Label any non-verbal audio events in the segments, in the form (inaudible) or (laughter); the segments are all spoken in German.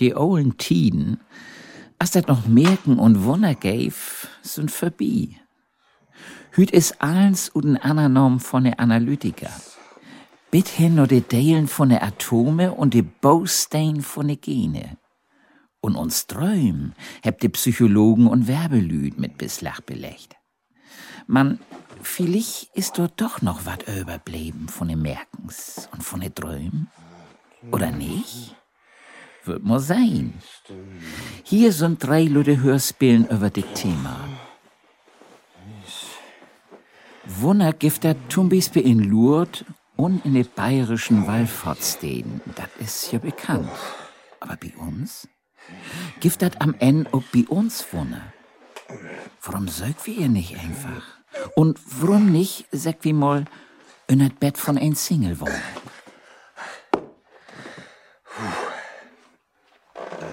Die ollen Tiden, als dat noch Merken und Wunder gäf, sind vorbei. Hüt is alles und Ananom von der Analytiker. Bit hin nur de Deilen von der Atome und de Baustein von de Gene. Und uns Träum hebt de Psychologen und Werbelüd mit Bislach belegt. Man, vielleicht ist dort doch noch wat überblieben von den Merkens und von den Träumen. Oder nicht? Wird mal sein. Hier sind drei Leute Hörspielen über das Thema. Wundergifter Tumbis in Lourdes und in den bayerischen Wallfahrtsstäden. Das ist ja bekannt. Aber bei uns? Gibt das am Ende auch bei uns Wunder? Warum sagt wir ihr nicht einfach? Und warum nicht, sagt wie mal, in das Bett von ein Single wohnen?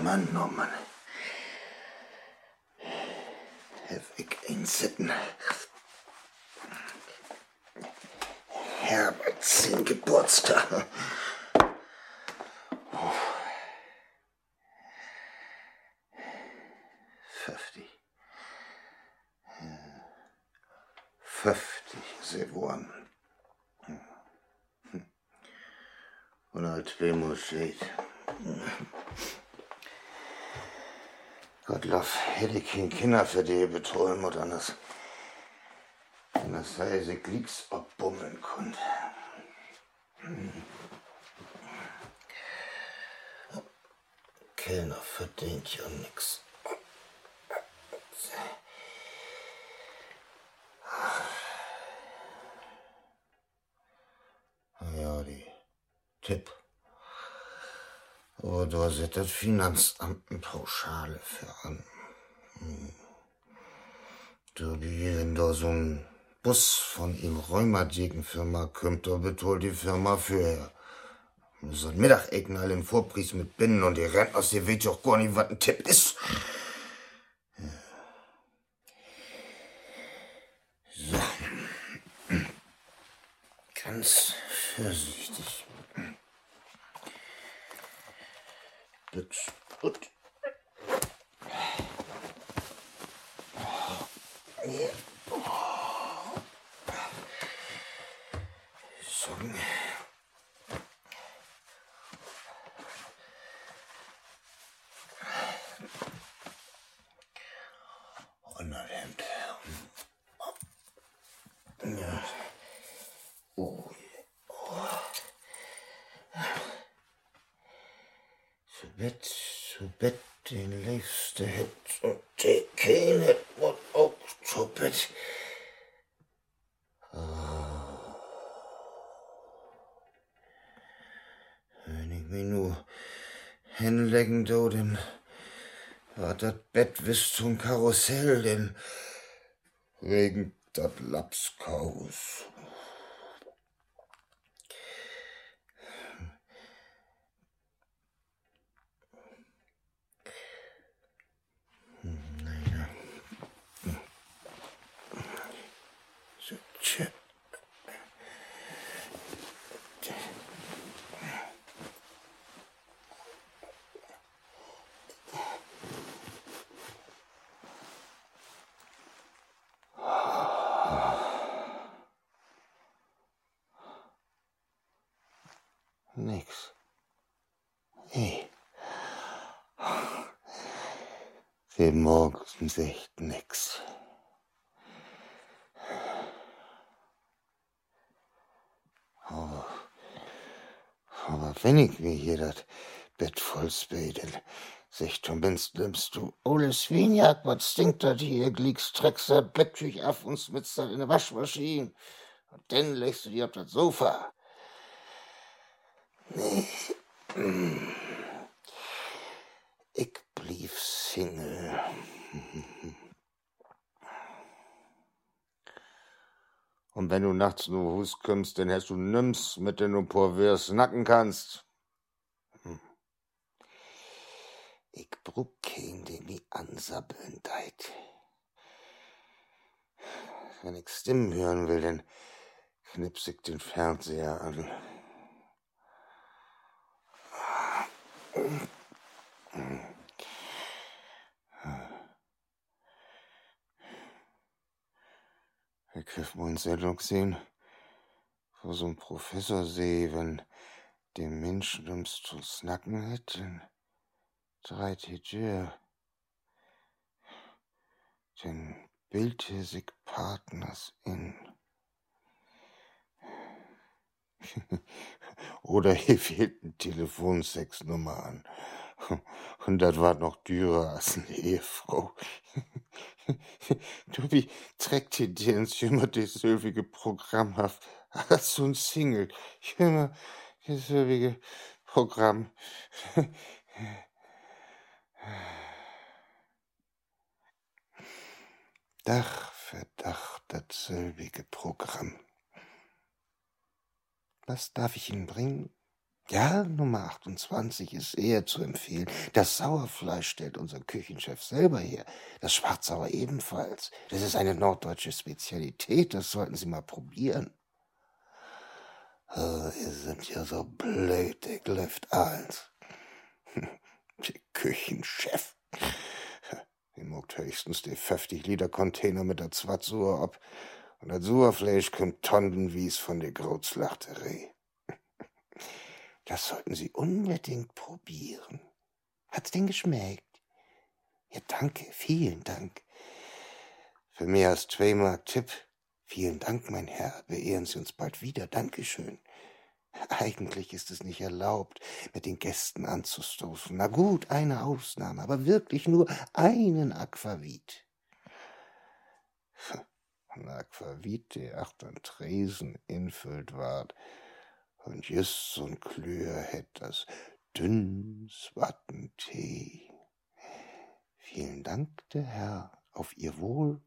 Mann, oh Mann. Hab ich ein Sitten. Herberts Geburtstag. Fünfzig. Fünfzig, sie waren. Und als Wemo steht. Gottlob, hätte ich kein Kinder für die betreuen oder anders. Und das sei sie Glicks abbummeln konnte. Kellner verdient ja nix. Ja, die Tipp. Da sieht das Finanzamt eine Pauschale für an. Du, wenn da so ein Bus von ihm Rheumathekenfirma kommt, da betont die Firma für so ein Mittagecken alle im Vorpries mit Binnen und die Rentners, die weiß auch gar nicht, was ein Tipp ist. So. Ganz vorsichtig. Jetzt gut. Ja. So. Unterhemd. Ja. Oh. Zu Bett, zu Bett, den liebste het und die keine und auch zu Bett. Ah. Wenn ich mich nur hinlegen do, dann war das Bett bis zum Karussell, denn wegen dat Lapskaus. Naja. So, tja. Nix. Hey. Wir morgens echt nix. Aber, aber wenn ich mir hier das Bett voll spät, dann sagt du, wenn's nimmst du, ole Swinjak, was stinkt das hier, gliegst, treckst das Betttüch ab und smitzt in eine Waschmaschine. Und dann legst du die auf das Sofa. Nee. Ich blieb Single. Und wenn du nachts nur Hus kommst, dann hast du nimm's, mit dem du Porvers snacken kannst. Hm. Ich brauch keinen, der mich ansabbeln deit. Wenn ich Stimmen hören will, dann knips ich den Fernseher an. mal eine Sendung gesehen, wo so ein Professor sehe, wenn dem Menschen ums zu snacken hat, dann dreht die Tür. Dann bildet sich Partners in. (laughs) Oder hier fehlt ein Telefonsexnummer an. (laughs) Und das war noch dürer als eine Ehefrau. (laughs) du, wie trägt dir dir ins immer dasselbige Programm auf (laughs) als so ein Single? Immer dasselbige Programm. Dach für Dach dasselbige Programm. Was darf ich Ihnen bringen? Ja, Nummer 28 ist eher zu empfehlen. Das Sauerfleisch stellt unser Küchenchef selber her. Das Schwarzsauer ebenfalls. Das ist eine norddeutsche Spezialität. Das sollten Sie mal probieren. Oh, ihr sind ja so blöd, der Glöft eins. (laughs) Der Küchenchef. (laughs) Die muckt höchstens die 50 Liter Container mit der Zwatzur ab. Und das Sauerfleisch kommt tonnenwies von der Großlachterei. Das sollten Sie unbedingt probieren. Hat's denn geschmeckt? Ja, danke, vielen Dank. Für mehr als zwei Mark Tipp. Vielen Dank, mein Herr. Beehren Sie uns bald wieder. Dankeschön. Eigentlich ist es nicht erlaubt, mit den Gästen anzustoßen. Na gut, eine Ausnahme, aber wirklich nur einen Aquavit. (laughs) Ein Aquavit, der acht Tresen infüllt ward, und just so'n Klür hätt das dünns Wattentee. Vielen Dank, der Herr, auf Ihr Wohl.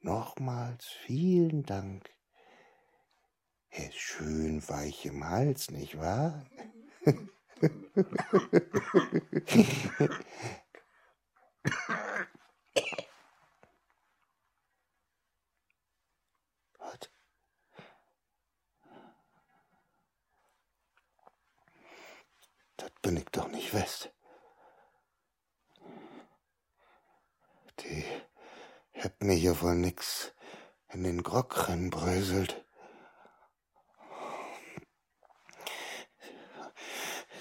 Nochmals vielen Dank. Er ist schön weich im Hals, nicht wahr? (laughs) bin ich doch nicht West. Die hätt mir hier wohl nix in den Grog reinbröselt.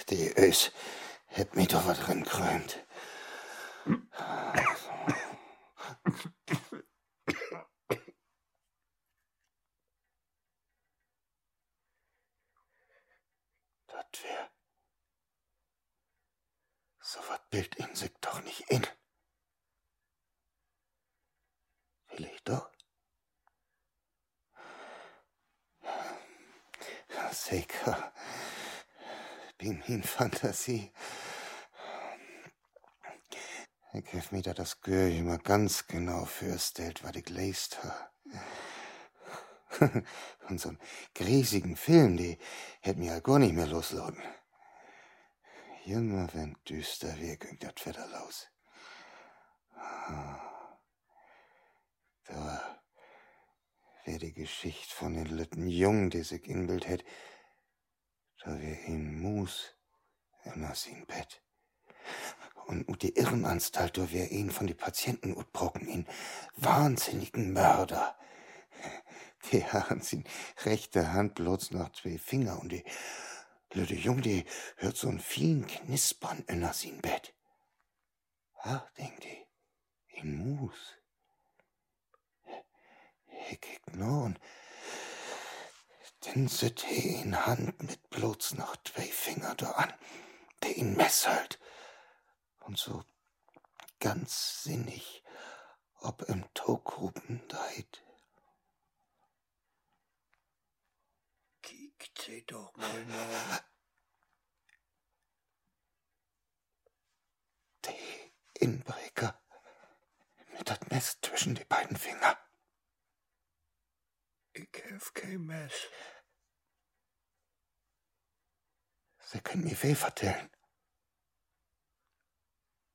Die Ös hätt mir doch was drin krönt. So was bildet in sich doch nicht in. Vielleicht doch. Sicher. Bin in Fantasie. Ich hab mir da das Gör immer ganz genau fürstellt, was ich lest ha. (laughs) Und so'n griesigen Film, die hätt mir ja gar nicht mehr loslassen. Immer wenn düster wir ging dat wieder los. Da wär die Geschicht von den litten Jungen, die sich inbild hätt, da wär in Mus immer sin Bett. Und die Irrenanstalt, da wär ihn von die Patienten utbrocken in wahnsinnigen Mörder. Die haben sin rechte Hand bloß noch zwei Finger und die Lüde Jung, die hört so'n fien Knispern inner sin Bett. Ach, denkt die, in Mus. Ich kick no und dann sit he in Hand mit bloß noch zwei Finger da an, der ihn messelt. Und so ganz sinnig, ob im Togruppen deit. Sie doch mal nach. Die Inbreker mit dat Mess zwischen die beiden Finger. Ich hef kein Mess. Sie können mir weh vertellen.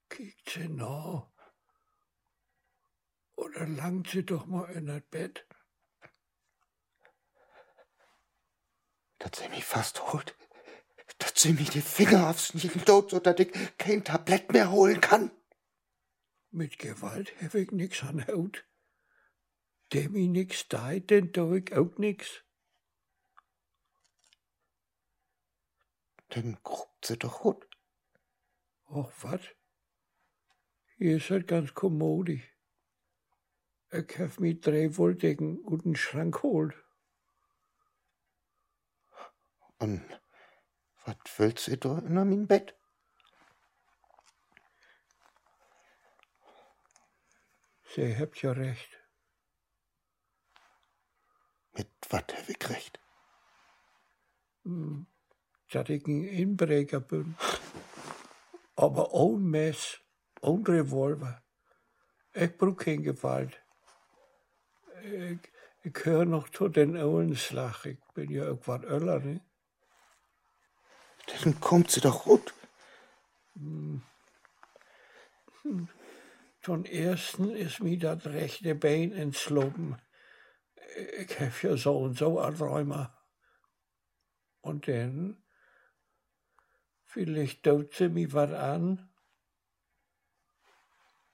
Kiekt sie nach. Oder langt sie doch mal in das Bett. Dass sie mich fast holt, dass sie mir die Finger aufs Nieren tot, so dass ich kein Tablett mehr holen kann. Mit Gewalt hab ich nix an Haut. dem ich nix da, denn tu ich auch nix. Dann grubt sie doch gut. Ach, wat? Hier ist halt ganz kommodisch. Ich hab mi drei Wolldecken und einen Schrank holt. Und was willst du da in mein Bett? Sie habt ja recht. Mit was hab ich recht? Hm, dass ich ein Inbrecher bin. Aber ohne Mess, ohne Revolver. Ich brauch keine Gewalt. Ich, ich gehör noch zu den Ohlenslach. Ich bin ja irgendwann Öller, ne? Dann kommt sie doch gut. Zum ersten ist mir das rechte Bein entslungen. Ich hab ja so und so ein Rheuma. Und dann, vielleicht tut sie mir was an.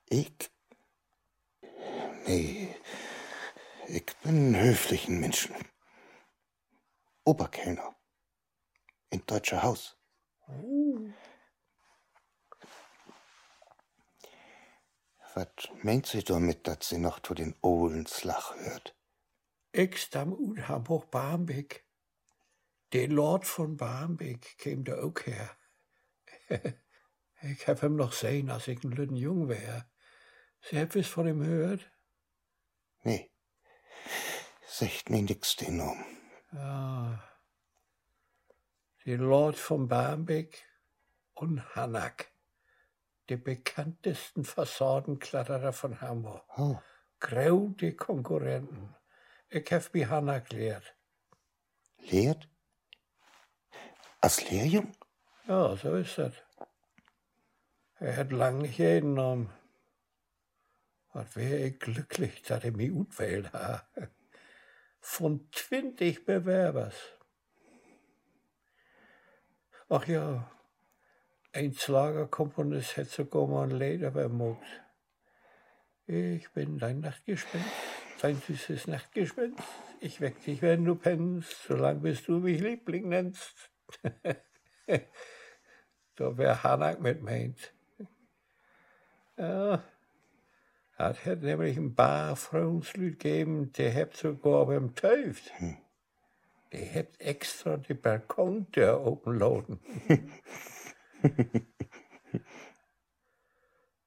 Ich? Nee, ich bin ein höflichen Menschen. Oberkellner. In deutscher Haus. Was meint sie damit, dass sie noch zu den Ohlenslach hört? Ich stamm ut Hamburg Barmbek. Der Lord von Barmbek käm da auch her. ich hab ihm noch sehen, als ich ein lütten Jung wär. Sie hab was von ihm gehört? Nee, sagt mir nix den um. Ja. Der Lord von Barmbek und Hanak. Die bekanntesten Fassadenkletterer von Hamburg. Oh, Grau die Konkurrenten. Ich hab mich Hanak gelehrt. lehrt? Als Lehrjung? Ja, so ist das. Er hat lang nicht genommen. Was wär ich glücklich, dass er mich utwählt hat. Von 20 Bewerbers. Ach ja, ein Schlagerkomponist hätte sogar mal ein Leder vermogt. Ich bin dein Nachtgespenst, dein süßes Nachtgespenst. Ich weck dich, wenn du pennst, solange bis du mich Liebling nennst. (laughs) da wär Hanak mit meint. Ja, hat hat nämlich ein paar Frauenslied gegeben, die habt sogar beim Teuft. Die habt extra die Balkontür open laden. (laughs)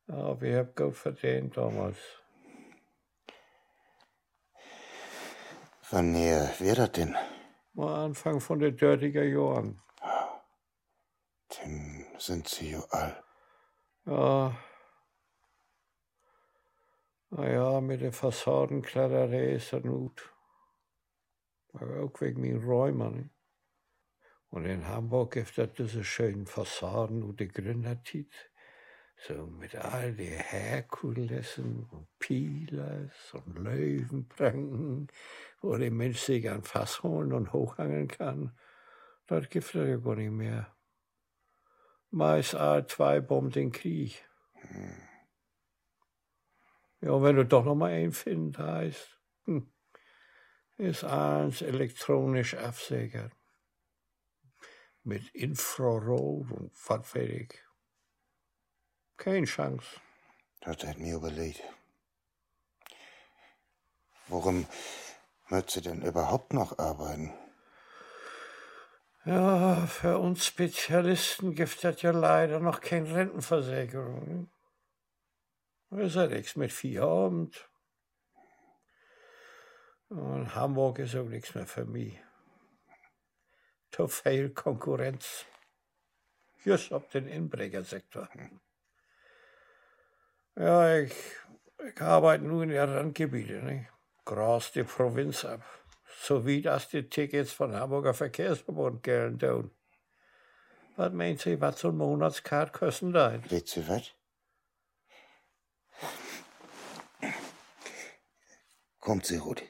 ja, wir habt gut verdient damals. Wann näher wär das denn? Mal Anfang von den dörtiger Jahren. Dann sind sie jo all. Ja. Naja, mit der Fassadenkletterei ist das gut. Auch wegen meinen Räumen. Ne? Und in Hamburg gibt es diese schönen Fassaden und die Gründertit. So mit all die Herkulessen und Pilers und Löwenpranken, wo der Mensch sich ein Fass holen und hochhangeln kann. Dort gibt es ja gar nicht mehr. Meist all zwei Bomben den Krieg. Ja, und wenn du doch noch mal einen finden heißt, hm, ist eins elektronisch absichert. Mit Infrarot und was weiß ich. Keine Chance. Das hat mir überlegt. Warum möcht sie denn überhaupt noch arbeiten? Ja, für uns Spezialisten gibt es ja leider noch keine Rentenversicherung. Das ist ja nichts mit Feierabend. Und Hamburg ist auch nichts mehr für mich. Zu viel Konkurrenz. Just auf den Inbrechersektor. Ja, ich, ich arbeite nur in den Randgebieten. Ne? Gras die Provinz ab. So wie das die Tickets von Hamburger Verkehrsverbund gelten tun. Was meint Sie, was so ein Monatskart kosten da? Weet sie was? Kommt sie, Ruth.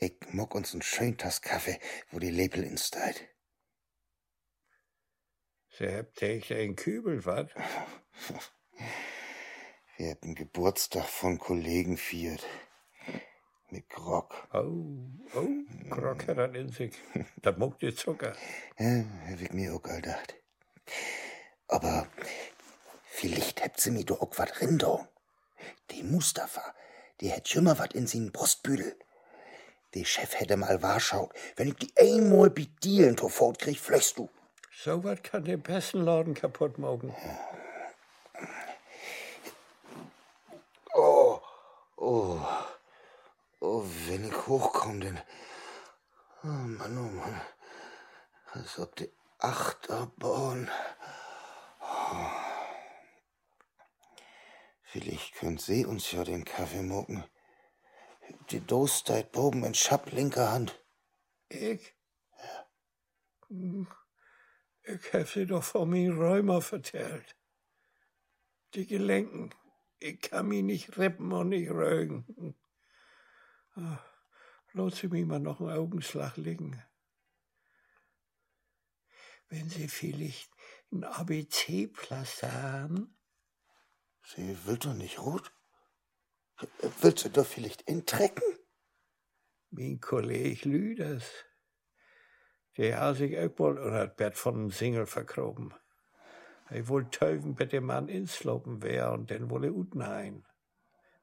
Ich mock uns einen schönen Tass Kaffee, wo die Lepel insteit. Sie habt echt einen Kübel, was? (laughs) Wir hätten Geburtstag von Kollegen viert. Mit Grog. Oh, oh, Grog hat er in sich. Da muckt ihr Zucker. (laughs) Ja, hab ich mir auch gedacht. Aber vielleicht habt sie mir doch auch wat rindo. Die Mustafa, die hätt schon mal wat in sin Brustbüdel. Der Chef hätte mal warschaut, wenn ich die einmal mit Dielen fort krieg, flöchst du. So was kann den besten Laden kaputt machen. Oh, oh, oh, wenn ich hochkomme, dann. Oh Mann, oh Mann. Als ob die Achterbahn. Oh. Vielleicht könnt sie uns ja den Kaffee mucken. Die Dose deit oben in Schapp linker Hand. Ich? Ja. Ich hab sie doch von mir Rheuma vertellt. Die Gelenken, ich kann mich nicht rippen und nicht rögen. Lass sie mir mal noch einen Augenschlag legen. Wenn Sie vielleicht ein ABC-Pflaster haben? Sie will doch nicht rot. Willst du doch vielleicht intrecken? Mein Kollege Lüders, der hat sich auch wohl unter das Bett von einem Single verkroben. Er wollte teufen bei dem Mann inslopen wär und den wolle unten ein.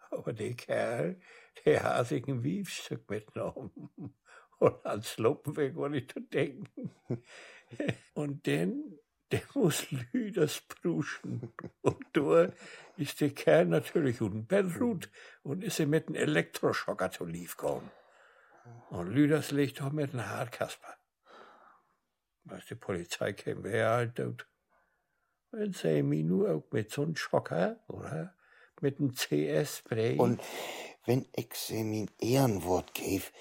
Aber der Kerl, der hat sich ein Wiefstück mitgenommen. (laughs) Und ans Slopen weg war nicht zu denken. (laughs) Und dann, der muss Lüders pruschen. Und da ist der Kerl natürlich unten Bett und ist er mit einem Elektroschocker zu lief gekommen. Und Lüders legt doch mit einem Hartkasper. Was die Polizei käme, wäre halt tot. Wenn sie mir nur auch mit so einem Schocker, oder? Mit einem CS-Spray. Und wenn ich sie mein Ehrenwort gäf,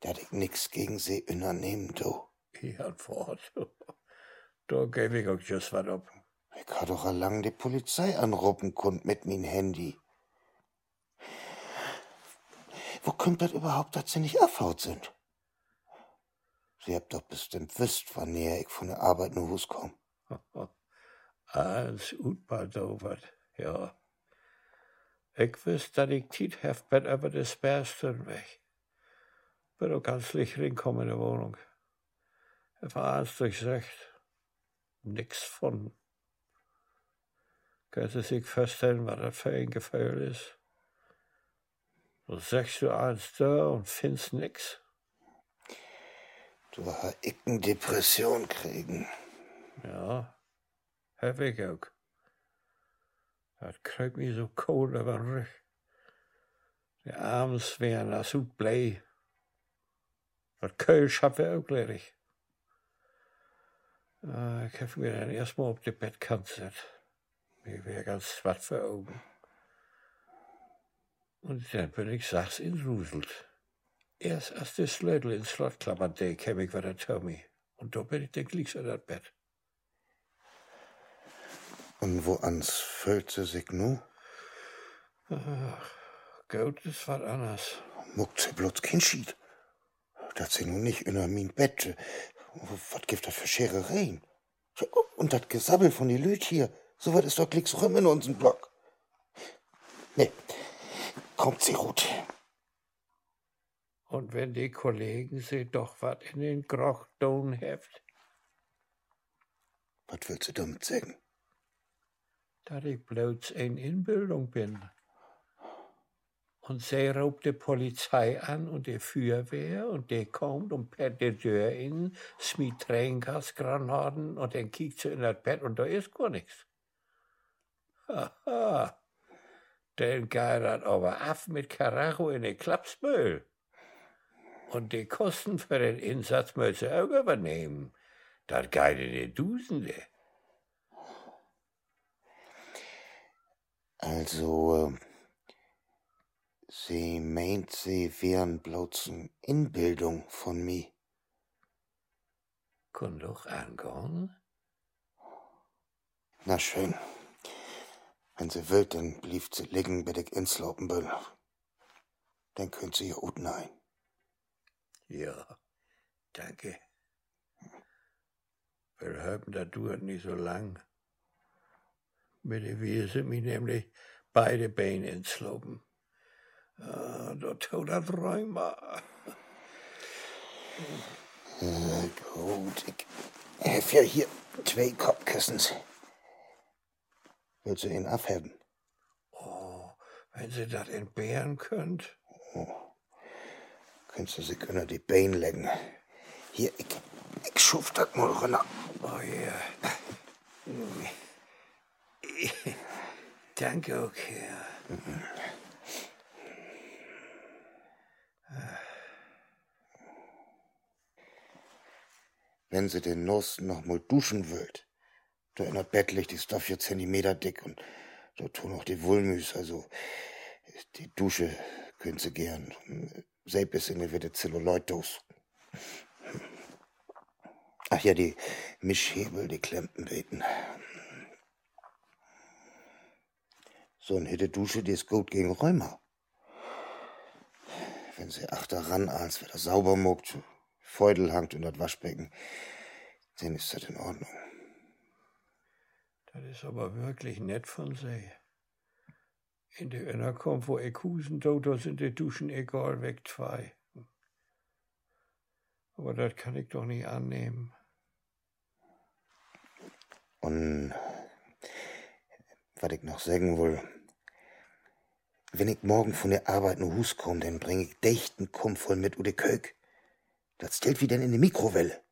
dat ich nix gegen sie unternehmen du. Ehrenwort? (laughs) Da gäb ich auch just was ab. Ich kann doch allang die Polizei anrufen kund mit mein Handy. Wo kommt das überhaupt, dass sie nicht abhaut sind? Sie habt doch bestimmt wisst, wann näher ich von der Arbeit nur Hus komm. (laughs) Alles utbaldovert, ja. Ich wisst, dass ich Tiet hef bet über des Bärstern weg. Bin auch ganz licht rinkommen in der Wohnung. Er war eins durchsöcht. Nix von. Könnt ihr sich vorstellen, was das für ein Gefühl ist? So sagst du eins da und findest nix. Du hast ich eine Depression kriegen. Ja, hab ich auch. Das kriegt mich so kalt über den Rücken. Die Abends wären das so blei. Das Kölsch hab ich auch leerig. Ah, ich hab mir dann erstmal auf die Bettkant gesetzt. Mir wär ganz schwarz für Augen. Und dann bin ich sags inruselt. Erst als der Slödel ins Slot klappert, der käm ich wieder Tommy. Und da bin ich dann gleich in das Bett. Und wo ans füllt sie sich nu? Ach, Gott ist was anderes. Muckt sie bloß kein Schied. Dat sie nun nicht in mein Bett. Was gibt das für Scherereien? Und das Gesabbel von die Lüt hier. So was ist doch glicks rum in unseren Block. Nee, kommt sie gut. Und wenn die Kollegen sie doch was in den Groch tun heft, Was willst du damit sagen? dass ich bloß ein Inbildung bin. Und sie raubt die Polizei an und die Feuerwehr und die kommt und perrt die Tür in, smiet Tränengasgranaten und dann kiekt sie in das Bett und da ist gar nichts. Haha, dann geht das aber ab mit Karacho in den Klapsmüll. Und die Kosten für den Einsatz müssen sie auch übernehmen. Das geht in die Dusende. Also, äh, sie meint, sie wären bloß eine Inbildung von mir. Kann doch angehen. Na schön. Wenn sie will, dann blieb sie liegen, bis ich ins Lopen will. Dann könnt sie hier unten ein. Ja, danke. Wir haben das dauert nicht so lang. Mit der Wiese mich nämlich beide Beine ins Lopen. Ah, da tut das Rheuma. Äh, gut, ich hef ja hier zwei Kopfkissens. Willst du ihn abheben? Oh, wenn Sie das entbehren könnt. Oh. Könntest du sich unter die Beine legen. Hier, ich, ich schuf das mal runter. Oh ja. Danke, okay. Mhm. Wenn sie den Nosten noch mal duschen wollt, da in der Bettlicht ist da vier Zentimeter dick und da tun auch die Wollmüs, also die Dusche können sie gern. Selbst in der Zelluloiddos. Ach ja, die Mischhebel, die Klempen beten. So eine Hitte Dusche, die ist gut gegen Rheuma. Wenn sie achter ran, als wer das sauber muckt, Feudel hangt in das Waschbecken, dann ist das in Ordnung. Das ist aber wirklich nett von sie. In der Innerkommt, wo Husen da sind die Duschen egal weg zwei. Aber das kann ich doch nicht annehmen. Und was ich noch sagen will, wenn ich morgen von der Arbeit nach Hus komme, dann bring ich dichten Kumpf voll mit oder Kök. Das stellt wie denn in die Mikrowelle.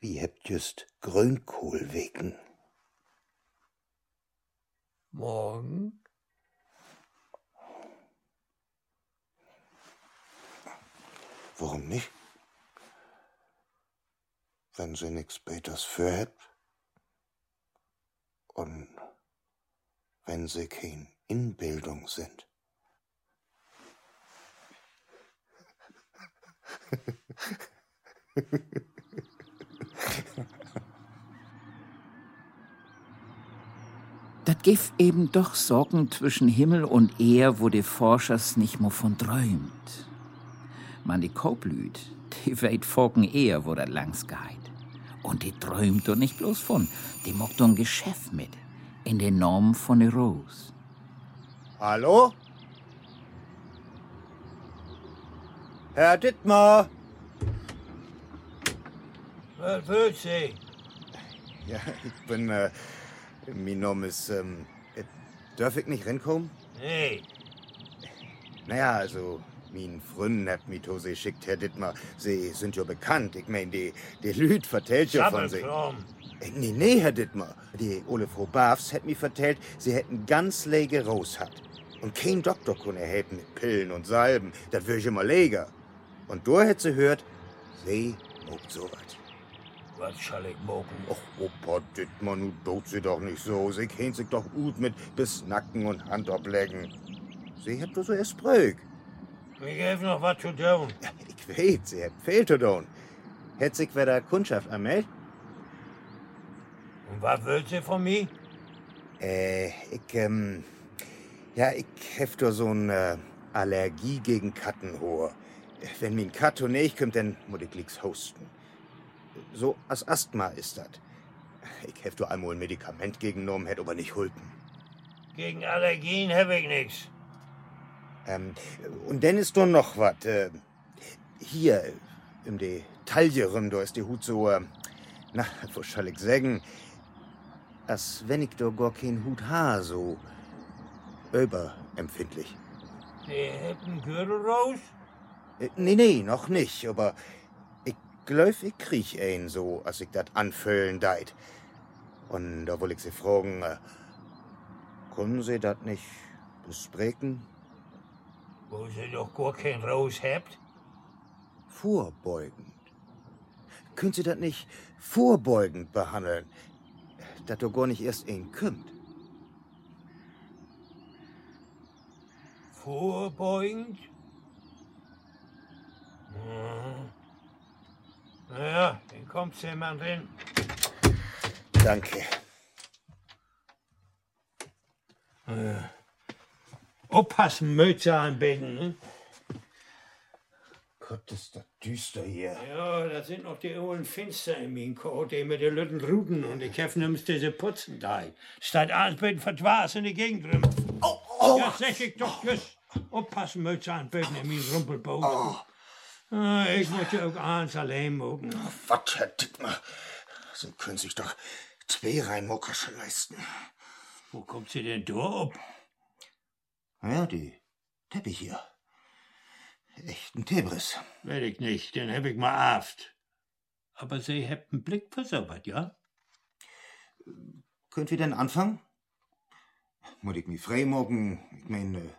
Wie hebt just Grünkohl wegen? Morgen? Warum nicht? Wenn sie nix Beters für hebt und wenn sie kein Inbildung sind. Das gibt eben doch Sorgen zwischen Himmel und Ehr, wo die Forschers nicht mehr von träumt. Man die Koblüt, die weit folgen eher, wo das langs geht. Und die träumt doch nicht bloß von, die macht doch ein Geschäft mit, in den Normen von der Rose. Hallo? Herr Dittmar! Was will Sie? Ja, ich bin, äh, mein Name ist, ähm, äh, darf ich nicht reinkommen? Nee. Naja, also, mein Freund hat mich zu sie schickt, Herr Dittmar. Sie sind ja bekannt. Ich mein, die, die Lüd vertellt ja von sich. Äh, nee, nee, Herr Dittmar. Die Ole Frau Bafs hat mir vertellt, sie hätten ganz lege Rose hat. Und kein Doktor kunne helfen mit Pillen und Salben. Das würde ich immer leger. Und du hätt sie hört, sie mogt so was. Was soll ich mogen? Och, Opa Dittmar, nu dot sie doch nicht so. Sie kennt sich doch gut mit bis Nacken und Hand ablecken. Sie hat doch so erst Brück. Ich hab noch was zu tun. Ja, ich weiß, sie hat viel zu tun. Hätt sich wer der Kundschaft anmeldet? Und was will sie von mir? Äh, ich, ähm, ja, ich hef doch so eine Allergie gegen Kattenhohr. Wenn mir ein Katto nicht kommt, dann muss ich nix hosten. So als Asthma ist das. Ich hef doch einmal ein Medikament gegengenommen, hätte aber nicht hulpen. Gegen Allergien hab ich nix. Ähm, und dann ist doch noch was. Äh, hier, im de Taille rum, da ist die Hut so, äh, na, was soll ich sagen? Als wenn ich doch gar keinen Hut ha, so überempfindlich. Sie hätten Gürtel raus? Äh, nee, nee, noch nicht, aber ich glaub, ich krieg einen so, als ich dat anfüllen deit. Und da will ich Sie fragen, äh, können Sie dat nicht besprechen? Wo sie doch gar kein Raus habt? Vorbeugend. Können Sie das nicht vorbeugend behandeln, dass du gar nicht erst einen kümmt? Vorbeugend? Mhm. Naja, dann kommt jemand hin. Danke. Äh, aufpassen, Mütze anbinden. Ne? Gott, ist das düster hier. Ja, da sind noch die ollen Finster in meinem Kot, die mit den Lütten Ruten und ich hef nimmst diese Putzen da. Statt alles mit Verdwas in die Gegend drüben. Oh, oh, Oh. Ja, sag ich doch just. Oppassen aan buiten in mijn rumpelboot. Oh. Ah, ich muss ja auch eins allein mogen. Was, Herr Dittmar? So können sich doch zwei Reinmockersche leisten. Wo kommt sie denn da ab? Ja, die Teppich hier. Echten Tebris. Will ich nicht, den hab ich mal aft. Aber sie habt einen Blick versaubert, ja? Könnt wir denn anfangen? Muss ich mich frei morgen, ich mein, äh,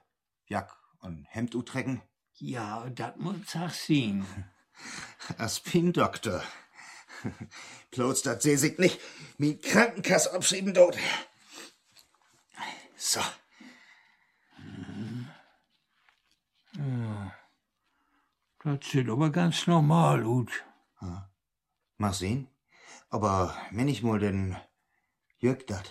Jack und Hemd utrecken? Ja, dat muss auch sehen. (laughs) Aspin-Doktor. (laughs) Bloß, dat seh sich nicht wie Krankenkasse abschieben dort. So. Das sieht aber ganz normal aus. Ja. Mach sehen. Aber wenn ich mal den Jörg dat.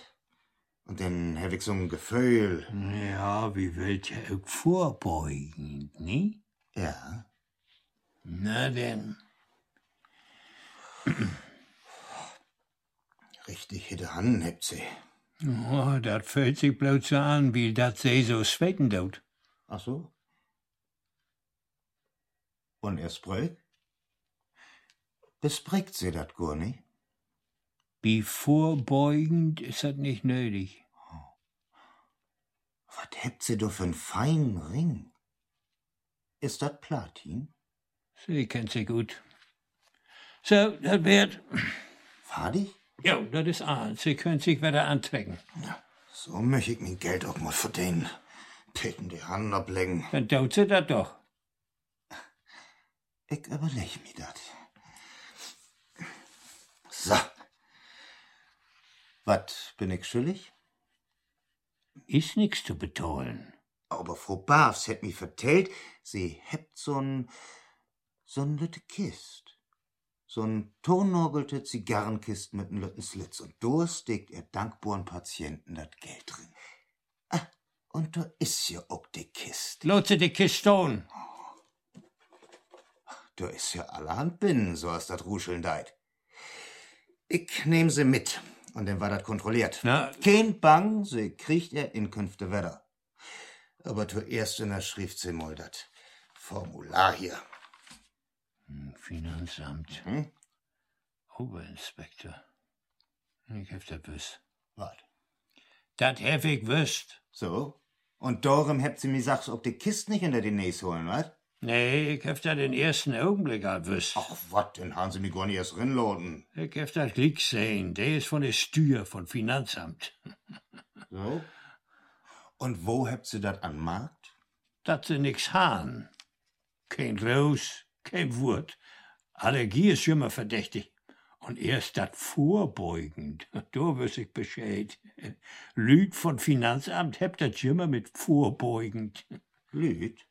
Und dann hab ich so ein Gefühl. Ja, wie wollt ihr vorbeugen, ne? Ja. Na denn. Richtig hitte Hand hebt sie. Oh, dat fühlt sich bloß so an, wie dat sie so swecken dort. Ach so? Und er sprech? Bespricht sie dat gar nicht? Wie vorbeugend ist das nicht nötig. Was hebt sie doch für einen feinen Ring? Ist das Platin? Sie kennt sie gut. So, das wird. Fertig? Ja, das ist alles. Sie können sich wieder antrecken. Ja, so möchte ich mein Geld auch mal verdienen. Peten die Hand ablegen. Dann tut sie das doch. Ich überleg mir das. So. Was bin ich schuldig? Ist nix zu betollen. Aber Frau Bavs hätt mi vertellt, sie hebt so'n, so'n lütte Kist. So'n tonnorgelte Zigarrenkist mit n lütten Slitz. Und steckt er dankbaren Patienten dat Geld drin. Ah, und da is ja auch die Kist. Lotse die Kist stone. Da is ja allerhand binnen, so as dat Ruscheln deit. Ich nehm sie mit. Und dann war das kontrolliert. Na, Kein Bang, sie kriegt er Inkünfte Wetter. Aber zuerst in der Schrift sie mal das Formular hier. Hm, Finanzamt. Hm? Oberinspektor. Ich hab das wüsst. Was? Das hab ich wüsst. So? Und darum habt sie mir gesagt, ob die Kist nicht hinter die Näs holen, was? Nee, ich hab das den ersten Augenblick halt wüsst. Ach, was, den haben sie mir gar nicht erst rinladen. Ich hab das Glück sehen. Der ist von der Steuer, von Finanzamt. So? Und wo habt sie das an Markt? Dat sie nix haben. Kein Raus, kein Wurt. Allergie ist immer verdächtig. Und erst dat vorbeugend, (laughs) da wüs ich Bescheid. Lüd von Finanzamt hebt dat immer mit vorbeugend. Lüd?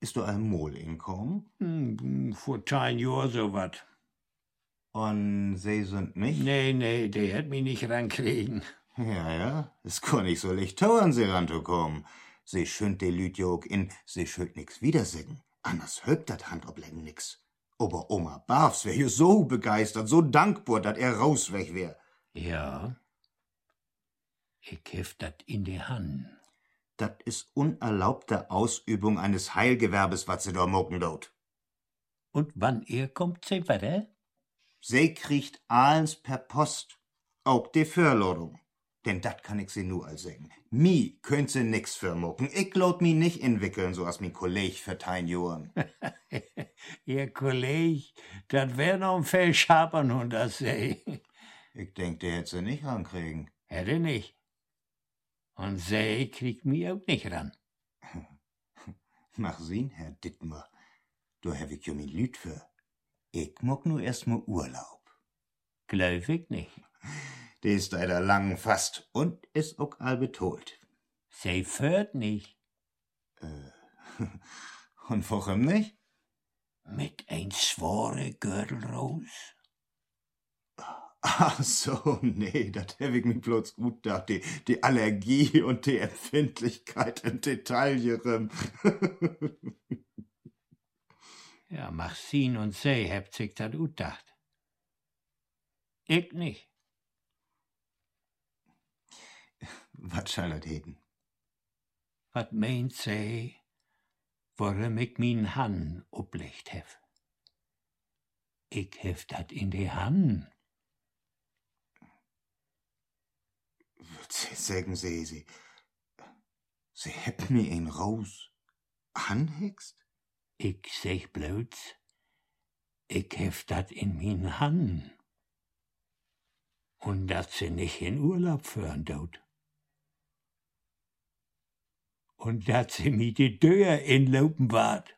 Ist du ein Mohleinkommen? Hm, vor zehn Jahren so wat. Und sie sind nicht? Nee, nee, der hätt mich nicht rankriegen. Ja, ja, es kann nicht so leicht tauern, sie ranzukommen. Sie schönt ja auch in, sie schönt nix wiedersägen. Anders höbt dat Handoblecken nix. Aber Oma Barfs wär jo so begeistert, so dankbar, dat er rausweg wär. Ja. Ich heft dat in die Hand. Dat is unerlaubte Ausübung eines Heilgewerbes, wat sie da mucken dort. Und wann er kommt, sie weiter? Sie kriegt alles per Post. Auch die Förladung. Denn dat kann ich sie nur all sagen. Mi könnt sie nix vermucken. Ich laut mi nicht entwickeln, so as mi Kolleg für tein Johren. (laughs) Ihr Kolleg, dat wär noch ein Fellschapern und das sei. Ich denk, der hätt sie nicht rankriegen. Hätte nicht. Und sie kriegt mich auch nicht ran. (laughs) Mach sehen, Herr Dittmer. Du hab ich jo mi Lüd für. Ich muck nur erst mal Urlaub. Glaub ich nicht. (laughs) Die ist leider lang fast und is auch all betolt. Sie führt nicht. (laughs) Und warum nicht? Mit ein schwore Gürtel raus. Ach so, nee, dat hab ich mir bloß gut gedacht. Die, die Allergie und die Empfindlichkeit im Detail hierin. (laughs) Ja, Marcin und sie habt sich dat gedacht. Ich nicht. Was soll das heten? Wat meint zij, waarom ik mijn hand oplicht heb? Ik heb dat in de hand. Sagen Sie, Sie, Sie hätten mir een Roos anhext? Ik zeg bloot, ik heb dat in mijn hand. Und dat ze nicht in Urlaub führen dort. Und dat ze mir die Deur inlopen ward.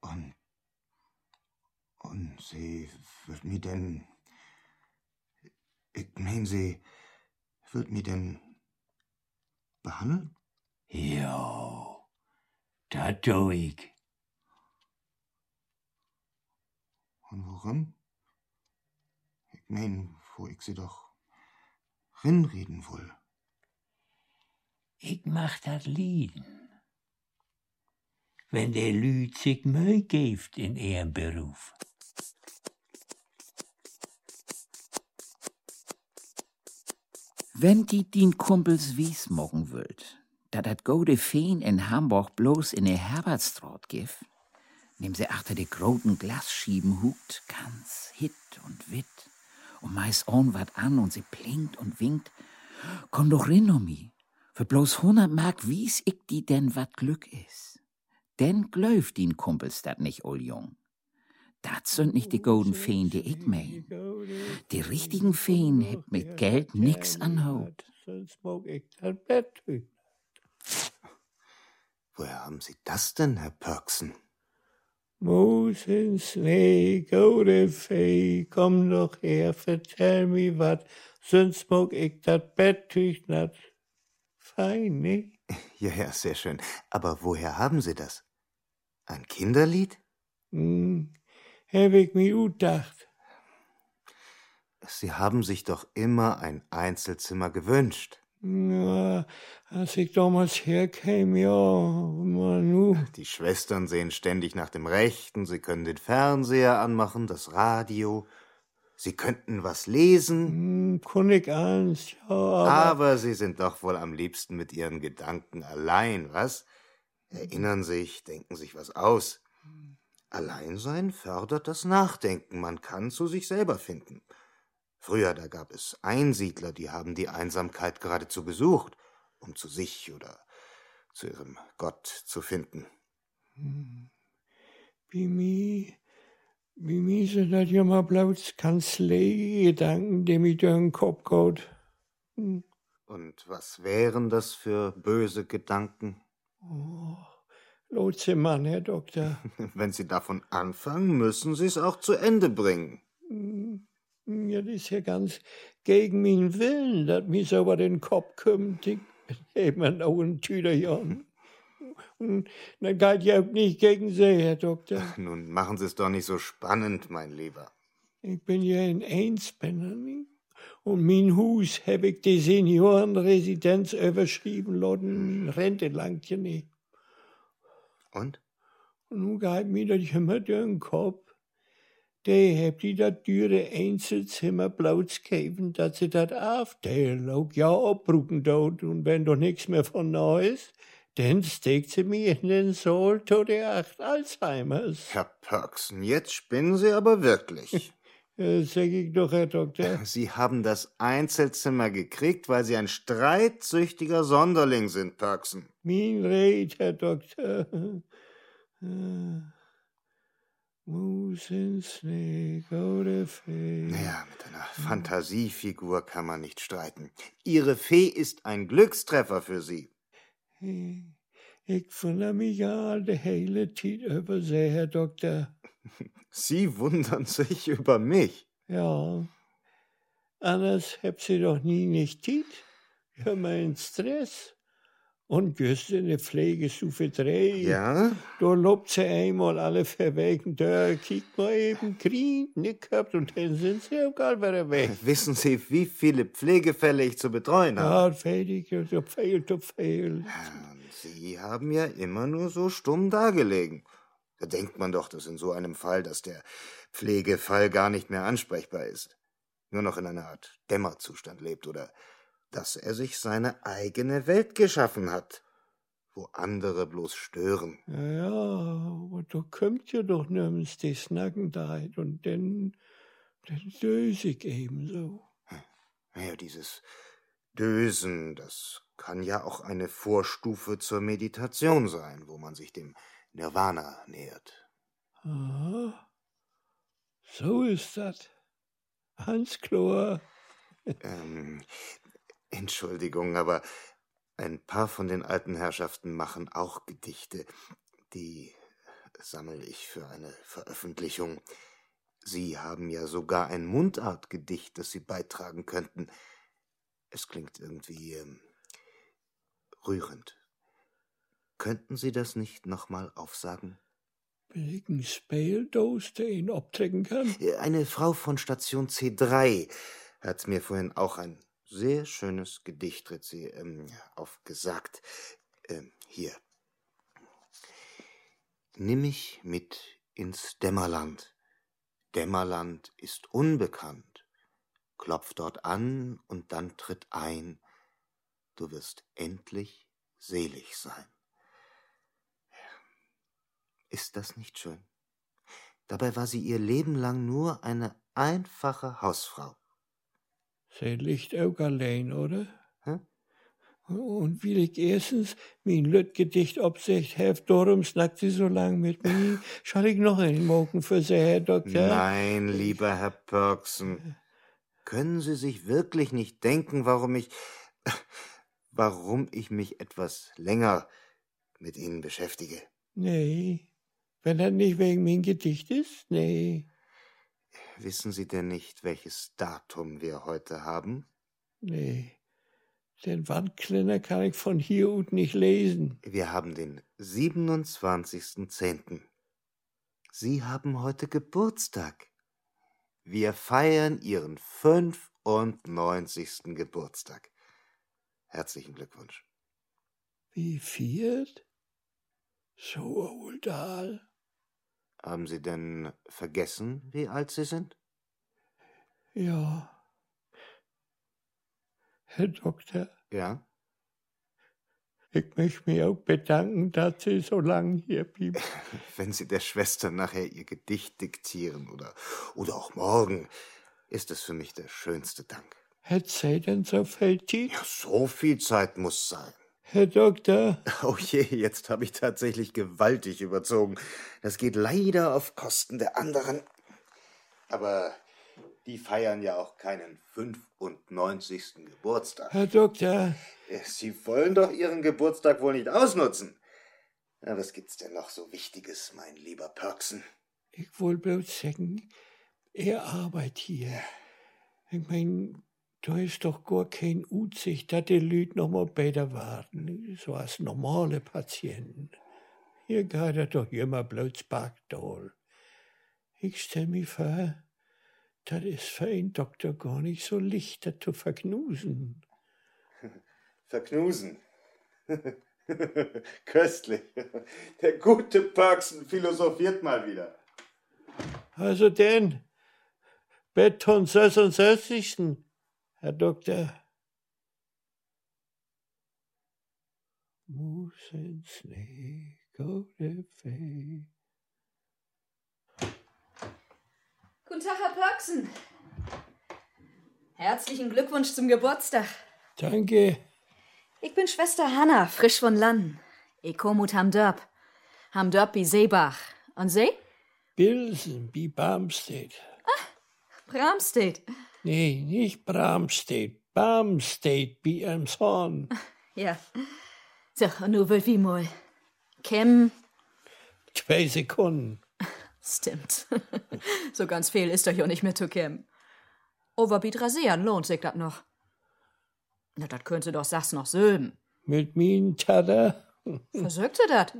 Und, und sie wird mir denn, ich mein, sie wird mir denn behandeln? Ja, dat tu ich. Und warum? Ich mein, wo ich sie doch rinreden will. Ich mach dat lieden. Wenn der Lüd sich Mühe gibt in ihrem Beruf. Wenn die din Kumpels wies mogen würd, dat dat gode Feen in Hamburg bloß in der Herbertstraat gif, nehm sie achter de groten Glasschieben hugt, ganz hit und wit, und meist on wat an und sie plinkt und winkt, komm doch rin um mi, für bloß hundert Mark wies ich die denn wat Glück is. Denn gläuft din Kumpels dat nicht, ol Jung. Dat sind nicht die golden Feen, die ich mein. Die richtigen Feen hebt mit Geld nix anhaut. Woher haben Sie das denn, Herr Perksen? Mosen, Schnee, gode Fee, komm doch her, vertell mi wat, sonst mag ich dat Betttüch nat. Fein, ne? (laughs) Ja, ja, sehr schön. Aber woher haben Sie das? Ein Kinderlied? Hm, hab ich mi gedacht. Sie haben sich doch immer ein Einzelzimmer gewünscht. Ja, als ich damals herkäme, ja, Manu. Die Schwestern sehen ständig nach dem Rechten, sie können den Fernseher anmachen, das Radio. Sie könnten was lesen. Hm, kann ich eins, ja, aber, Aber Sie sind doch wohl am liebsten mit Ihren Gedanken allein, was? Erinnern sich, denken sich was aus. Alleinsein fördert das Nachdenken, man kann zu sich selber finden. Früher, da gab es Einsiedler, die haben die Einsamkeit geradezu gesucht, um zu sich oder zu ihrem Gott zu finden. wie mi, wie mi sind das ja mal bloß Kanzlei-Gedanken, die mir durch den Kopf geht. Und was wären das für böse Gedanken? Lotse Mann, Herr Doktor. (laughs) Wenn Sie davon anfangen, müssen Sie es auch zu Ende bringen. Ja, das ist ja ganz gegen meinen Willen, dass mir so über den Kopf kommt. Ich (laughs) eben auch ein Tüderjan. Und das geht ja auch nicht gegen Sie, Herr Doktor. Nun machen Sie es doch nicht so spannend, mein Lieber. Ich bin ja in Einspenner, nicht? Und mein Haus hab ich die Seniorenresidenz überschrieben lassen, Rente langt ja nicht. Und? Nun geht mir das immer durch den Kopf. Der habt die dat dure Einzelzimmer bloß gegeben, dass sie dat aufteilen, auch ja abrucken dort. Und wenn doch nichts mehr von ist, dann steckt sie mir in den Saal to der acht Alzheimers. Herr Perksen, jetzt spinnen Sie aber wirklich. (laughs) Sag ich doch, Herr Doktor. (laughs) Sie haben das Einzelzimmer gekriegt, weil Sie ein streitsüchtiger Sonderling sind, Perksen. Mein Red, Herr Doktor. Äh, Musen, Schnee, gode Fee. Naja, mit einer Fantasiefigur kann man nicht streiten. Ihre Fee ist ein Glückstreffer für Sie. Ich wundere mich ja die hele Zeit über Sie, Herr Doktor. (laughs) Sie wundern sich über mich. Ja. Anders hab sie doch nie nicht tit. Ich hab meinen Stress. Und just in der Pflegestufe 3. Ja? Da lobt sie einmal alle verwegen. Da kiekt mal eben grün, nicht gehabt und dann sind sie auch gar wieder weg. Wissen Sie, wie viele Pflegefälle ich zu betreuen habe? Ja, fertig, so fehlt, so. Und Sie haben ja immer nur so stumm dagelegen. Da denkt man doch, dass in so einem Fall, dass der Pflegefall gar nicht mehr ansprechbar ist. Nur noch in einer Art Dämmerzustand lebt oder dass er sich seine eigene Welt geschaffen hat, wo andere bloß stören. Ja, ja, aber da kommt ja doch nirgends die Snackenheit und dann, dann döse ich ebenso. Naja, dieses Dösen, das kann ja auch eine Vorstufe zur Meditation sein, wo man sich dem Nirvana nähert. Aha, so ist das. Hans klar. ähm, Entschuldigung, aber ein paar von den alten Herrschaften machen auch Gedichte. Die sammle ich für eine Veröffentlichung. Sie haben ja sogar ein Mundartgedicht, das Sie beitragen könnten. Es klingt irgendwie ähm, rührend. Könnten Sie das nicht nochmal aufsagen? Wegen Speldose, der ihn abtrecken kann? Eine Frau von Station C3 hat mir vorhin auch ein sehr schönes Gedicht, Ritzi, ähm, aufgesagt. Ähm, hier. Nimm mich mit ins Dämmerland. Dämmerland ist unbekannt. Klopf dort an und dann tritt ein. Du wirst endlich selig sein. Ist das nicht schön? Dabei war sie ihr Leben lang nur eine einfache Hausfrau. Sie liegt auch allein, oder? Hm? Und will ich erstens mein Lütgedicht absicht heft, darum snackt sie so lang mit mir. Schall ich noch einen Moken für Sie, Herr Doktor? Nein, lieber Herr Perksen. Können Sie sich wirklich nicht denken, warum ich, warum ich mich etwas länger mit Ihnen beschäftige? Nee. Wenn das nicht wegen mein Gedicht ist? Nee. Wissen Sie denn nicht, welches Datum wir heute haben? Nee. Den Wandklenner kann ich von hier ut nicht lesen. Wir haben den 27.10. Sie haben heute Geburtstag. Wir feiern Ihren 95. Geburtstag. Herzlichen Glückwunsch. Wie viert? So old all. Haben Sie denn vergessen, wie alt Sie sind? Ja. Herr Doktor, Ja. ich möchte mich auch bedanken, dass Sie so lange hier blieben. (laughs) Wenn Sie der Schwester nachher Ihr Gedicht diktieren oder, oder auch morgen, ist es für mich der schönste Dank. Hätt Sie denn so viel Zeit? Ja, so viel Zeit muss sein. Herr Doktor, (laughs) Oh je, jetzt habe ich tatsächlich gewaltig überzogen. Das geht leider auf Kosten der anderen. Aber die feiern ja auch keinen 95. Geburtstag. Herr Doktor, Sie wollen doch Ihren Geburtstag wohl nicht ausnutzen. Na, was gibt's denn noch so Wichtiges, mein lieber Perksen? ich will bloß sagen, er arbeitet hier. Ich mein, da ist doch gar kein Utsicht, dass die Leute noch mal besser werden, so als normale Patienten. Hier geht er doch immer bloß Backdoll. Ich stell mir vor, das ist für einen Doktor gar nicht so leicht, das zu verknusen. (laughs) Verknusen. (laughs) Köstlich. Der gute Perksen philosophiert mal wieder. Also denn, Beton 66. Herr Doktor. Musen Snake the Fee. Guten Tag, Herr Perksen. Herzlichen Glückwunsch zum Geburtstag. Danke. Ich bin Schwester Hanna, frisch von Land. Ich komme ut ham Dörp. Ham Dörp bi Seebach. Und Sie? Bilsen wie Barmstedt. Bramstedt. Nee, nicht Bramstedt. Barmstedt wie Elmshorn. (laughs) Ja. So, und nu will wie mal. Kem. Zwei Sekunden. (laughs) Stimmt. (laughs) so ganz viel ist doch ja nicht mehr zu kem. Overbeat rasieren lohnt sich dat noch. Na, dat könnte doch Sachs noch söben. Mit min Tada. Versögt sie dat?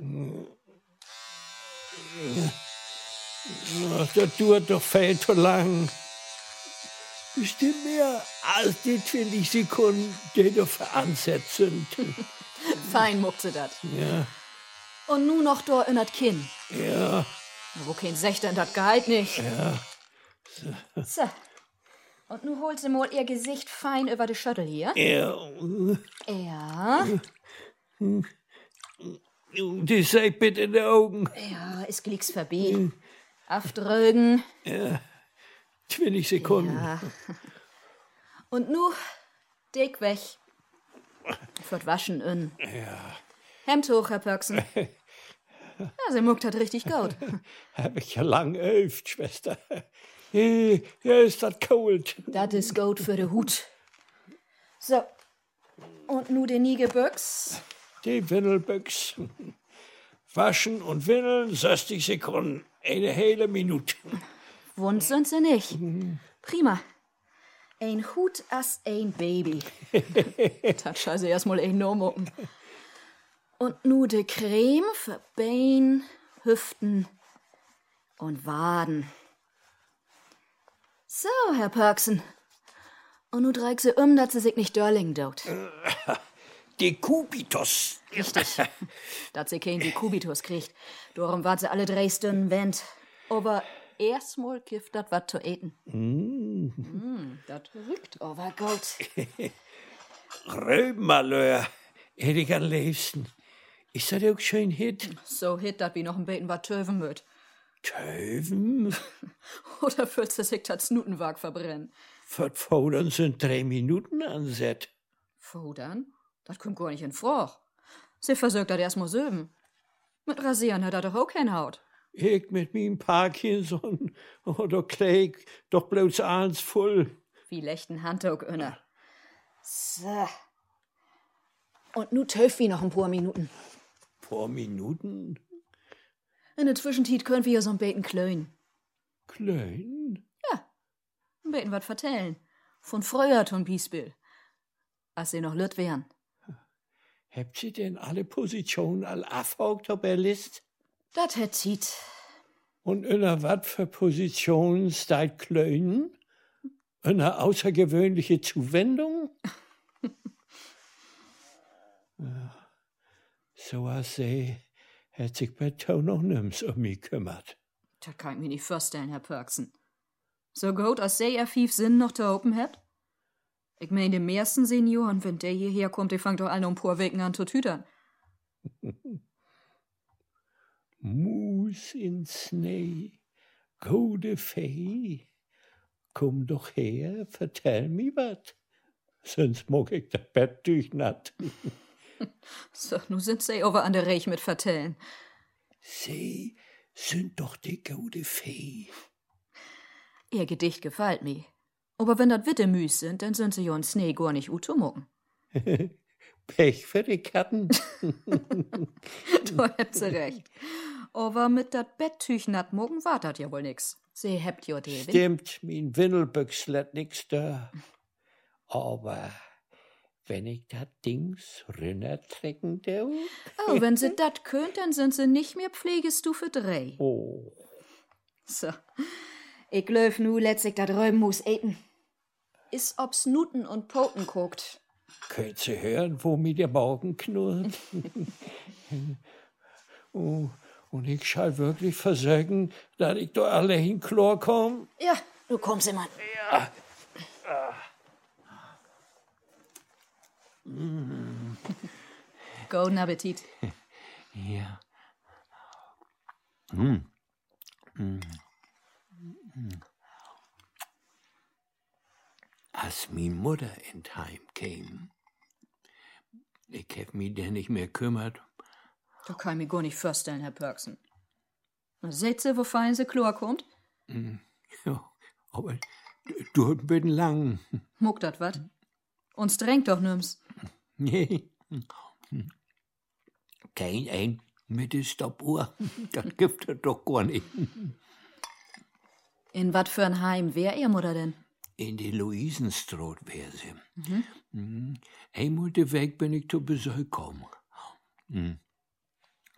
Ach, das dauert doch viel zu lang. Bestimmt mehr als die 20 Sekunden, die dafür ansetzt sind. (laughs) Fein muckt sie dat. Ja, Und nu noch do in dat Kinn. ja, Wo kein Sech denn dat Gehalt nicht? ja. So. Und nu holt sie mal ihr Gesicht fein über die Schüttel hier. Ja, Ja. die seid bitte in die Augen. Ja, ist glicks vorbei. Aufdrücken. 20 (laughs) Sekunden. Ja. Und nu, dick weg. Wird waschen in. Ja. Hemd hoch, Herr Pöxen. (laughs) Ja, sie muckt hat richtig gut. (laughs) Hab ich ja lang öft, Schwester. Ja, ja, ist das kalt. Das ist gut für den Hut. So. Und nu den Niegebüchs. Die Windelbüchs. Waschen und windeln, 60 Sekunden. Eine hele Minute. Wund sind sie nicht. Prima. Ein Hut as ein Baby. (laughs) das scheiße erstmal ein Normucken. Und nu de Creme für Bein, Hüften und Waden. So, Herr Perksen. Und nu dreig sie um, dass sie sich nicht dörling dort. (laughs) Die Kubitus. Richtig. (laughs) dass sie kein Dekubitus kriegt. Darum wart sie alle drei Stunden Wend. Aber erstmal kifft dat wat zu eten. Mm. dat rückt aber gut. (laughs) Röbenmalheur. Hätte ich am liebsten. Ist das auch schön hit? So hit dat wie noch ein beten wat töven möt. Töven? (laughs) Oder fühlt sie sich dat Snutenwag verbrennen. Verfodern sind drei Minuten anset. Fodern? Dat kommt gar nicht in Froch. Sie versorgt dat erstmal söben. Mit Rasieren hat er doch auch kein Haut. Ich mit meinem Parkinson (laughs) oder Kleig doch bloß eins voll. Wie lechten Handtag inne. So. Und nu töf wie noch ein paar Minuten. Paar Minuten? In der Zwischenzeit können wir ja so ein Beten klönen. Klein? Ja, ein Beten wat vertellen. Von früher ton Biesbill. Als sie noch lüt wären. Habt sie denn alle Positionen all abhaugt auf der List? Dat het zieht. Und in einer wat für Position steigt Klönen? Eine außergewöhnliche Zuwendung? Ja, (laughs) so als sie hat sich bei Tau noch nims um mich kümmert. Das kann ich mir nicht vorstellen, Herr Perksen. So gut, als sie ihr fief Sinn noch zu open hat? Ich mein, dem ersten Senioren, wenn der hierher kommt, der fangt doch alle um paar Wegen an zu tütern. (laughs) Mus in Schnee, gute Fee, komm doch her, vertell mi wat, sonst mag ich das Bett durchnatt. (laughs) So, nu sind sie over an der Reich mit vertellen. Sie sind doch die gute Fee. (laughs) Ihr Gedicht gefällt mir. Aber wenn dat Witte müs sind, dann sind sie ja in Schnee gar nicht utomucken. (laughs) Pech für die Katten. habt sie recht. Aber mit dat Betttüch natt morgen war dat ja wohl nix. Sie habt ja die Stimmt, mein Windelbüchs lädt nix da. Aber wenn ich dat Dings rinnertrecken darf? Oh, wenn sie dat könnt, dann sind sie nicht mehr Pflegestufe 3. Oh, So. Ich löf nu letztlich dat Räumen muss eten. Is ob's Nuten und Poten guckt. könnt Sie hören, wo mir der Magen knurrt? (laughs) oh, und ich schall wirklich versägen, dass ich da alle in Chlor komm? Ja, du kommst immer. Ja. Golden Appetit. (laughs) Ja. Mm. Mm. Mm. Als mi Mutter in Heim käm, ich hab mi denn nicht mehr kümmert, Du kann mich gar nicht vorstellen, Herr Perksen. Seht sie, wo fein sie Chlor kommt? (laughs) ja, aber du bin lang. Muck dat wat? Uns drängt doch nims. Nee. Kein ein mit der Stoppuhr, das gibt es doch gar nicht. In wat für ein Heim wär ihr Mutter denn? In die Luisenstraat wär sie. Mhm. Einmal den Weg bin ich zu Besuch gekommen. Mhm.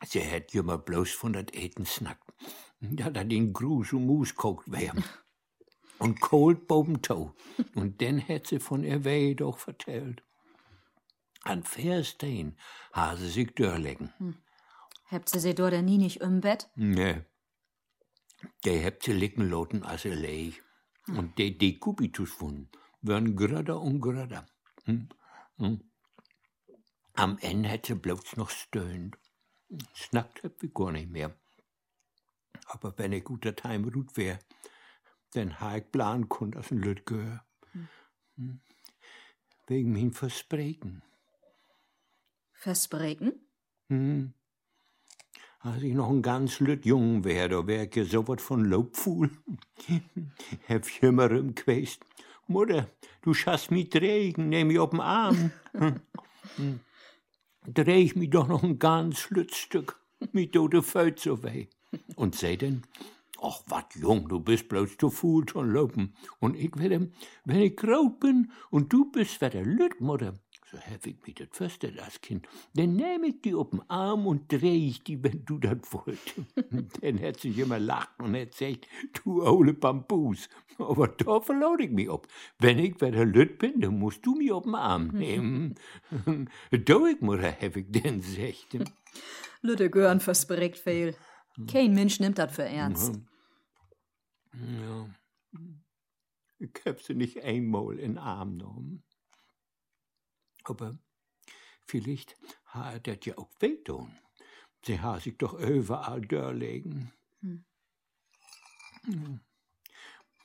Sie hat jemand bloß von dat Eten snackt. Da hat den Gruß und Mus kocht wärm. (laughs) Und Kohl boben. Und dann hat sie von ihr Weh doch vertellt. An Ferstein ha sie sich dörlegen. Habt sie sie dort denn nie nicht im Bett? Nee. Der hebt sie licken loten als er leich. Und die Dekubitus von werden gröder und gröder. Hm? Hm? Am Ende hätte sie bloß noch stöhnt. Snackt hab ich gar nicht mehr. Aber wenn ich guter Time ruht wär, dann ha ich plan kun, dass ein Lüt gehör. Hm. Wegen min Verspreken. Verspreken? Hm. Als ich noch ein ganz lüt jung wär, da wär ich so wat von Lobfuhl. (laughs) Hab ich immer im Quest. Mutter, du schaffst mich trägen, nehm mich ob'n Arm. (laughs) Hm. Dreh ich mich doch noch ein ganz Lütstück mit tote Föt so weh. Und seh denn, ach, wat jung, du bist bloß zu fuhl schon lopen. Und ich werde, wenn ich graut bin und du bist wieder lüt, Mutter, so ich mich das Förster, das Kind, dann nehm ich die ob'n Arm und dreh ich die, wenn du das wollt. (laughs) dann hat sich immer lacht und hat gesagt, du ole Bambus. Aber da verlaut ich mich ob. Wenn ich wieder lüt bin, dann musst du mich ob'n Arm (laughs) nehmen. (laughs) da ich, Mutter, hab ich denn gesagt. Lütte gehören versprekt viel. Kein Mensch nimmt das für ernst. Ja. Ich hab sie nicht einmal in den Arm genommen. Aber vielleicht ha er das ja auch wehtun. Sie ha sich doch überall dörlegen. Hm.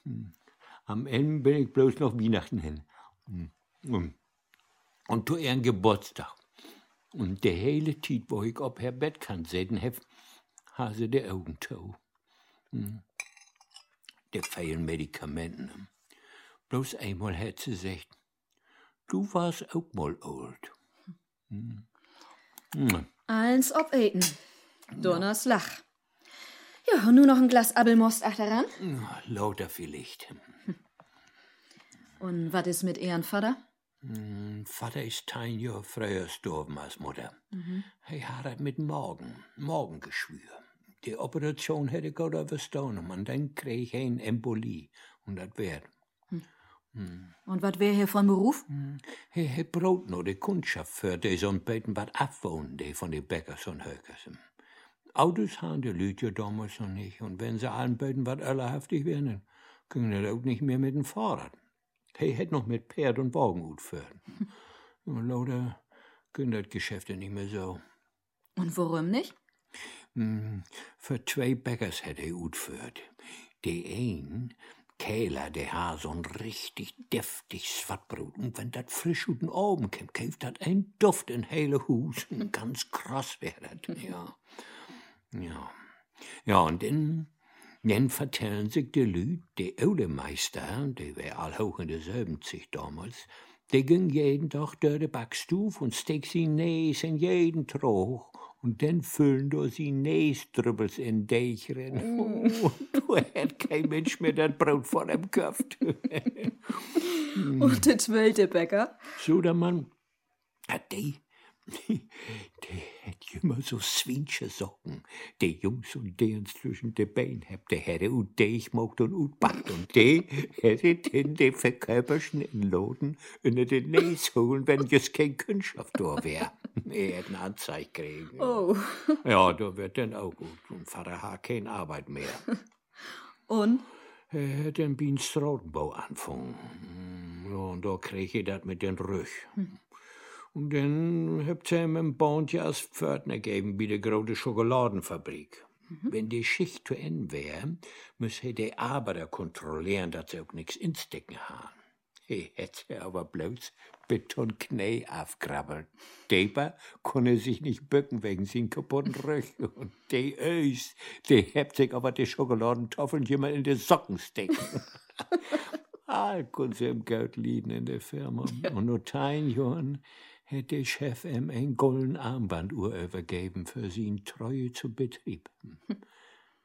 Hm. Am Ende bin ich bloß noch Weihnachten hin. Hm. Hm. Und zu ihren Geburtstag. Und der hele Tiet, wo ich ob her Bett kann sehen hef, ha sie de Augen tau. Hm. Der feilen Medikamenten. Bloß einmal hat sie gesagt, du warst auch mal alt. Hm. Hm. Eins obeten. Donners Lach. Ja, und nur noch ein Glas Abelmost achteran. Lauter vielleicht. Und was ist mit Ihren Vater? Hm, Vater ist ein Jahr früher gestorben als Mutter. Er hat mit Morgen, Morgengeschwür. Die Operation hätte Gott überstanden und dann krieg ich ein Embolie. Und das wär. Und was wär hier von Beruf? Er hat Brot nur die Kundschaft für die so ein Beten was abwohnen, die von den Bäckers und Höckers. Autos haben die Leute ja damals noch nicht. Und wenn sie allen Beten was allerhaftig werden, können sie auch nicht mehr mit dem Fahrrad. Er hätt noch mit Pferd und Wagen utführen. (laughs) Und lauter können das Geschäfte nicht mehr so. Und warum nicht? Hm, Für zwei Bäckers hätte er utführt. Die ein, Kähler, der ha so ein richtig deftig Swattbrot. Und wenn dat frisch ut den Oben käm, käft dat ein Duft in hele Hus. (laughs) Ganz krass wär dat, ja. Ja. Ja, und dann, dann vertellen sich die Lüd, die Meister, die wär all hoch in der 70 damals, die ging jeden Tag durch die Backstuf und steck sie Näs in jeden Troch. Und dann füllen da sie Näsdrübbels in Dächeren. Und du hätt kein Mensch mehr das Brot vor dem Köft. (laughs) Und der zweite Bäcker? So, der Mann, ja, die, die, die hätt immer so swinsche Socken. Die Jungs und die zwischen de Bein hab, die hätte und die ich mocht und und backt. Und die hätte den de Verkörperschen in Loden in den Näs holen, wenn just kein Kundschaft da wär. Er hätt eine Anzeige kriegen. Oh. Ja, da wird dann auch gut. Und Vater hat keine Arbeit mehr. (laughs) Und? Er hat den Bienstrautenbau anfangen. Ja, und da krieg ich dat mit den Rüch. Und dann habt ihr ihm im Bond ja als Pförtner gegeben, wie die große Schokoladenfabrik. Wenn die Schicht zu Ende wär, müsse die Arbeiter kontrollieren, dass sie auch nix instecken haben. He hätte aber bloß Betonknee aufkrabbelt. Deber konnte sich nicht bücken wegen sin kaputten Rücken. Und die Ös, die hebt sich aber die Schokoladentoffeln jemand in die Socken stecken. Ah, konnte sie im Geld liegen in der Firma. Und nur ein Jahren hätte der Chef ihm ein golden Armbanduhr übergeben für sin Treue zu Betrieb.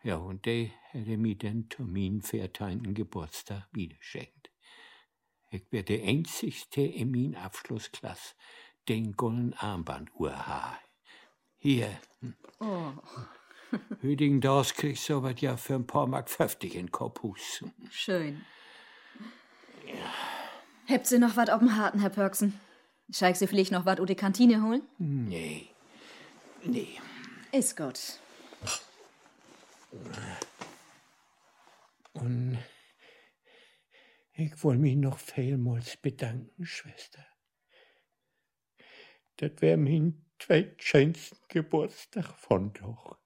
Ja, und der hätte mir den Termin für Geburtstag wiederschenkt. Ich wär der einzigste in min Abschlussklasse, den golden Armbanduhr ha. Hier, Oh, (laughs) Hüding das kriegst du was ja für ein paar Mark 50 in Korpus. schön. Habt ihr noch was auf dem Harten, Herr Pörksen? Scheig Sie vielleicht noch was aus der Kantine holen? Nee, nee. Ist gut. Und Ich will mich noch vielmals bedanken, Schwester. Das wär mein zweitschönsten Geburtstag von doch.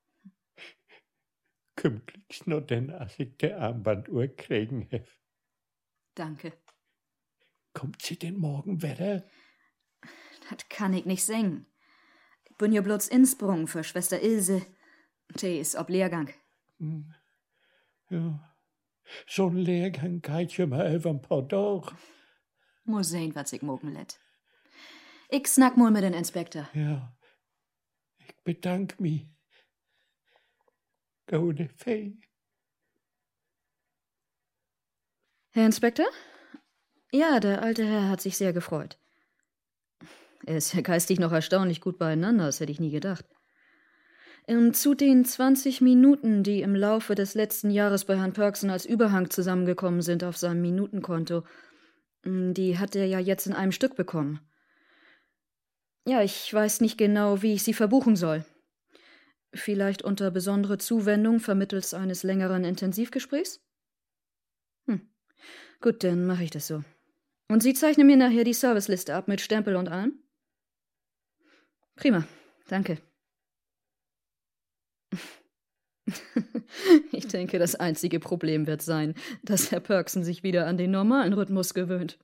Kümmerlichst nur denn, als ich der Armbanduhr kriegen hef. Danke. Kommt sie denn morgen wieder? Das kann ich nicht singen. Ich bin ja bloß Innsprung für Schwester Ilse. Tee ist ob Lehrgang. Hm. Ja, so ein Lehrgang geht ja mal über ein paar Tage. Muss sehen, was ich morgen lädt. Ich snack mal mit den Inspektor. Ja, ich bedank mich. Gute Fee. Herr Inspektor? Ja, der alte Herr hat sich sehr gefreut. Er ist ja geistig noch erstaunlich gut beieinander, das hätte ich nie gedacht. Und zu den 20 Minuten, die im Laufe des letzten Jahres bei Herrn Perksen als Überhang zusammengekommen sind auf seinem Minutenkonto, die hat er ja jetzt in einem Stück bekommen. Ja, ich weiß nicht genau, wie ich sie verbuchen soll. Vielleicht unter besondere Zuwendung vermittels eines längeren Intensivgesprächs? Hm. Gut, dann mache ich das so. Und Sie zeichnen mir nachher die Serviceliste ab mit Stempel und allem? Prima, danke. (laughs) ich denke, das einzige Problem wird sein, dass Herr Perksen sich wieder an den normalen Rhythmus gewöhnt.